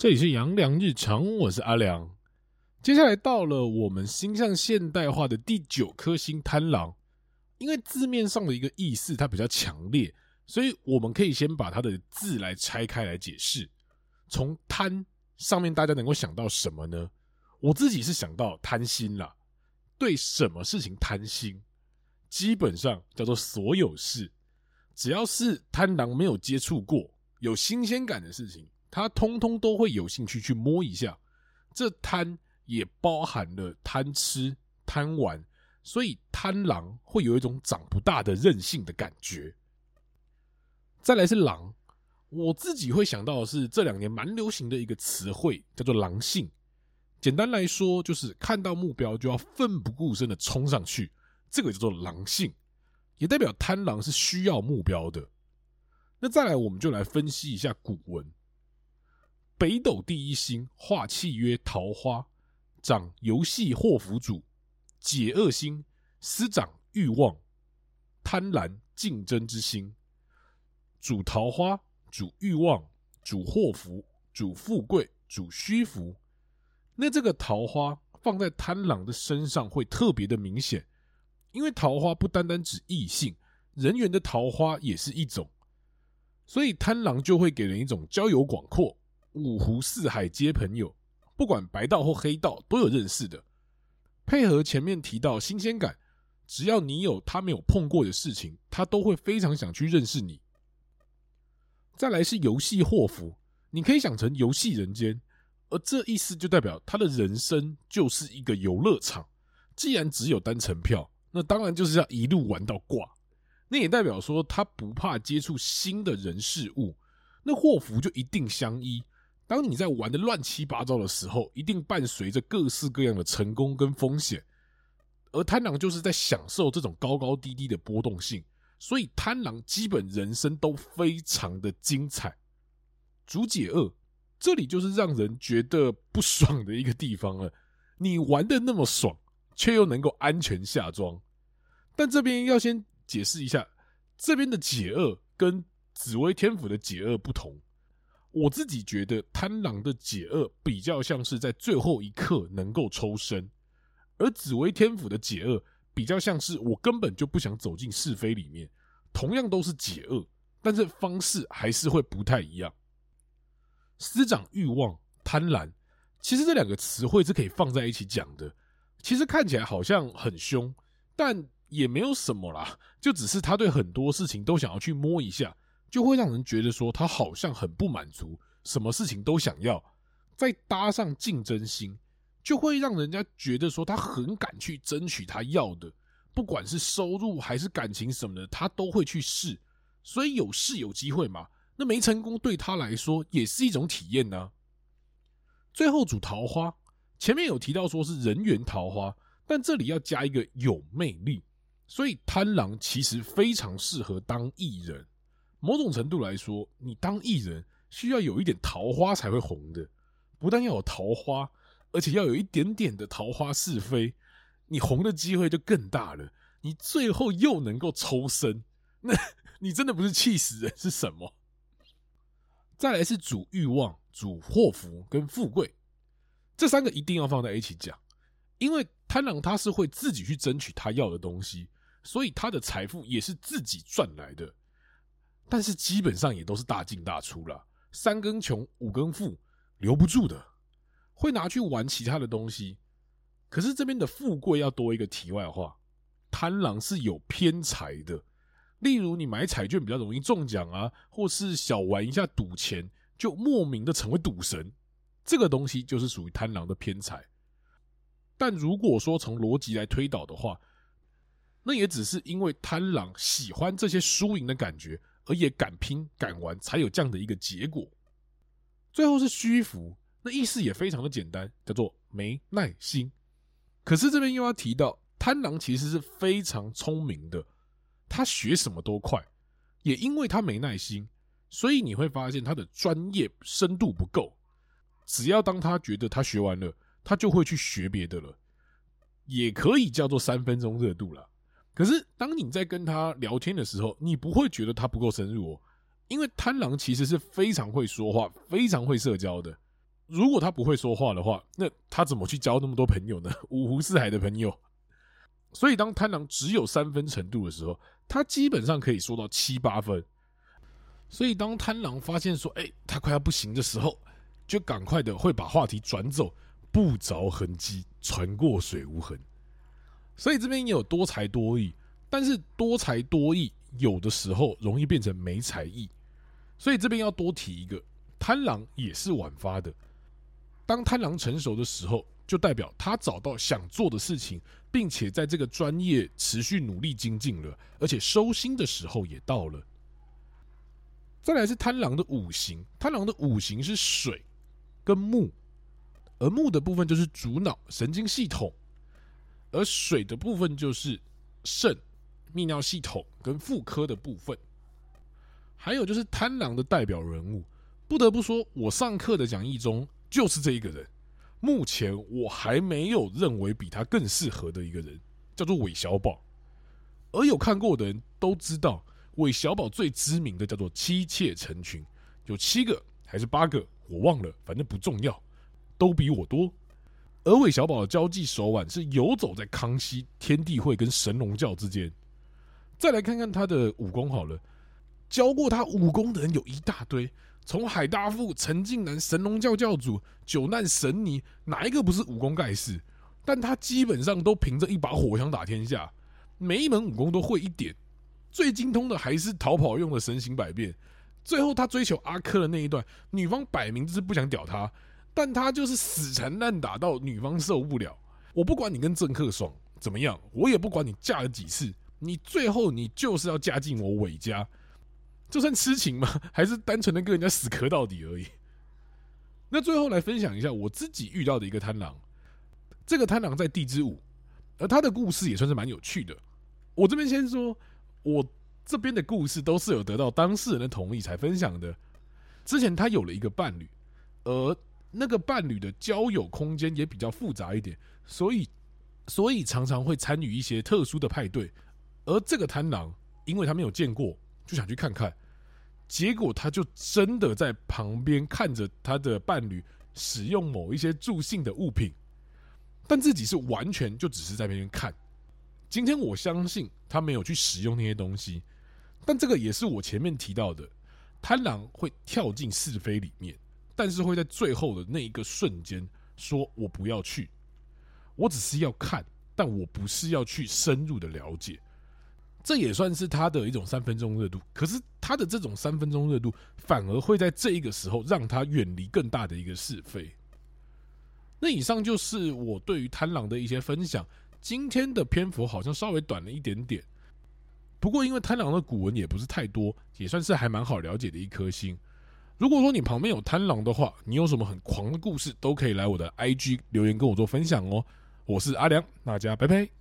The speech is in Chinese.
这里是杨良日常，我是阿良。接下来到了我们星象现代化的第九颗星贪狼，因为字面上的一个意思它比较强烈，所以我们可以先把它的字来拆开来解释。从贪上面，大家能够想到什么呢？我自己是想到贪心啦，对什么事情贪心，基本上叫做所有事，只要是贪狼没有接触过、有新鲜感的事情。他通通都会有兴趣去摸一下，这贪也包含了贪吃、贪玩，所以贪狼会有一种长不大的任性的感觉。再来是狼，我自己会想到的是这两年蛮流行的一个词汇，叫做狼性。简单来说，就是看到目标就要奋不顾身的冲上去，这个叫做狼性，也代表贪狼是需要目标的。那再来，我们就来分析一下古文。北斗第一星化气曰桃花，掌游戏祸福主，解厄星，司掌欲望，贪婪竞争之心，主桃花，主欲望，主祸福，主富贵，主虚福。那这个桃花放在贪狼的身上会特别的明显，因为桃花不单单指异性，人缘的桃花也是一种，所以贪狼就会给人一种交友广阔。五湖四海皆朋友，不管白道或黑道都有认识的。配合前面提到新鲜感，只要你有他没有碰过的事情，他都会非常想去认识你。再来是游戏祸福，你可以想成游戏人间，而这意思就代表他的人生就是一个游乐场。既然只有单程票，那当然就是要一路玩到挂。那也代表说他不怕接触新的人事物，那祸福就一定相依。当你在玩的乱七八糟的时候，一定伴随着各式各样的成功跟风险，而贪狼就是在享受这种高高低低的波动性，所以贪狼基本人生都非常的精彩。主解厄，这里就是让人觉得不爽的一个地方了。你玩的那么爽，却又能够安全下庄，但这边要先解释一下，这边的解厄跟紫薇天府的解厄不同。我自己觉得贪狼的解厄比较像是在最后一刻能够抽身，而紫薇天府的解厄比较像是我根本就不想走进是非里面。同样都是解厄，但是方式还是会不太一样。司长欲望、贪婪，其实这两个词汇是可以放在一起讲的。其实看起来好像很凶，但也没有什么啦，就只是他对很多事情都想要去摸一下。就会让人觉得说他好像很不满足，什么事情都想要，再搭上竞争心，就会让人家觉得说他很敢去争取他要的，不管是收入还是感情什么的，他都会去试。所以有试有机会嘛，那没成功对他来说也是一种体验呢。最后组桃花，前面有提到说是人缘桃花，但这里要加一个有魅力，所以贪狼其实非常适合当艺人。某种程度来说，你当艺人需要有一点桃花才会红的，不但要有桃花，而且要有一点点的桃花是非，你红的机会就更大了。你最后又能够抽身，那你真的不是气死人是什么？再来是主欲望、主祸福跟富贵，这三个一定要放在一起讲，因为贪狼他是会自己去争取他要的东西，所以他的财富也是自己赚来的。但是基本上也都是大进大出了，三更穷五更富，留不住的，会拿去玩其他的东西。可是这边的富贵要多一个题外话，贪狼是有偏财的，例如你买彩券比较容易中奖啊，或是小玩一下赌钱，就莫名的成为赌神，这个东西就是属于贪狼的偏财。但如果说从逻辑来推导的话，那也只是因为贪狼喜欢这些输赢的感觉。而也敢拼敢玩，才有这样的一个结果。最后是虚浮，那意思也非常的简单，叫做没耐心。可是这边又要提到，贪狼其实是非常聪明的，他学什么都快，也因为他没耐心，所以你会发现他的专业深度不够。只要当他觉得他学完了，他就会去学别的了，也可以叫做三分钟热度了。可是，当你在跟他聊天的时候，你不会觉得他不够深入哦，因为贪狼其实是非常会说话、非常会社交的。如果他不会说话的话，那他怎么去交那么多朋友呢？五湖四海的朋友。所以当贪狼只有三分程度的时候，他基本上可以说到七八分。所以当贪狼发现说，哎，他快要不行的时候，就赶快的会把话题转走，不着痕迹，船过水无痕。所以这边也有多才多艺，但是多才多艺有的时候容易变成没才艺。所以这边要多提一个，贪狼也是晚发的。当贪狼成熟的时候，就代表他找到想做的事情，并且在这个专业持续努力精进了，而且收心的时候也到了。再来是贪狼的五行，贪狼的五行是水跟木，而木的部分就是主脑神经系统，而水的部分就是肾、泌尿系统跟妇科的部分。还有就是贪狼的代表人物，不得不说，我上课的讲义中。就是这一个人，目前我还没有认为比他更适合的一个人，叫做韦小宝。而有看过的人都知道，韦小宝最知名的叫做妻妾成群，有七个还是八个，我忘了，反正不重要，都比我多。而韦小宝的交际手腕是游走在康熙、天地会跟神龙教之间。再来看看他的武功好了，教过他武功的人有一大堆。从海大富、陈近南、神龙教教主、九难神尼，哪一个不是武功盖世？但他基本上都凭着一把火枪打天下，每一门武功都会一点。最精通的还是逃跑用的神行百变。最后他追求阿珂的那一段，女方摆明就是不想屌他，但他就是死缠烂打到女方受不了。我不管你跟政客爽怎么样，我也不管你嫁了几次，你最后你就是要嫁进我韦家。这算痴情吗？还是单纯的跟人家死磕到底而已？那最后来分享一下我自己遇到的一个贪狼。这个贪狼在地支午，而他的故事也算是蛮有趣的。我这边先说，我这边的故事都是有得到当事人的同意才分享的。之前他有了一个伴侣，而那个伴侣的交友空间也比较复杂一点，所以所以常常会参与一些特殊的派对。而这个贪狼，因为他没有见过。就想去看看，结果他就真的在旁边看着他的伴侣使用某一些助兴的物品，但自己是完全就只是在那边看。今天我相信他没有去使用那些东西，但这个也是我前面提到的，贪狼会跳进是非里面，但是会在最后的那一个瞬间说：“我不要去，我只是要看，但我不是要去深入的了解。”这也算是他的一种三分钟热度，可是他的这种三分钟热度，反而会在这一个时候让他远离更大的一个是非。那以上就是我对于贪狼的一些分享。今天的篇幅好像稍微短了一点点，不过因为贪狼的古文也不是太多，也算是还蛮好了解的一颗星。如果说你旁边有贪狼的话，你有什么很狂的故事，都可以来我的 IG 留言跟我做分享哦。我是阿良，大家拜拜。